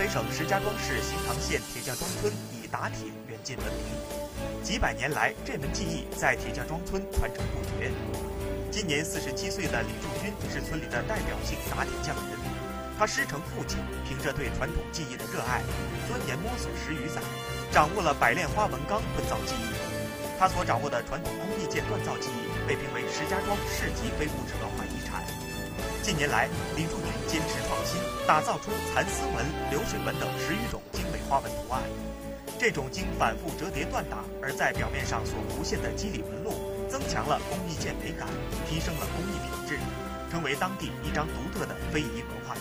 北省石家庄市新塘县铁匠庄村以打铁远近闻名，几百年来，这门技艺在铁匠庄村传承不绝。今年四十七岁的李柱军是村里的代表性打铁匠人，他师承父亲，凭着对传统技艺的热爱，钻研摸索十余载，掌握了百炼花纹钢锻造技艺。他所掌握的传统工艺件锻造技艺被评为石家庄市级非物质文化遗产。近年来，李柱军坚持，打造出蚕丝纹、流水纹等十余种精美花纹图案。这种经反复折叠锻打而在表面上所浮现的肌理纹路，增强了工艺鉴美感，提升了工艺品质，成为当地一张独特的非遗文化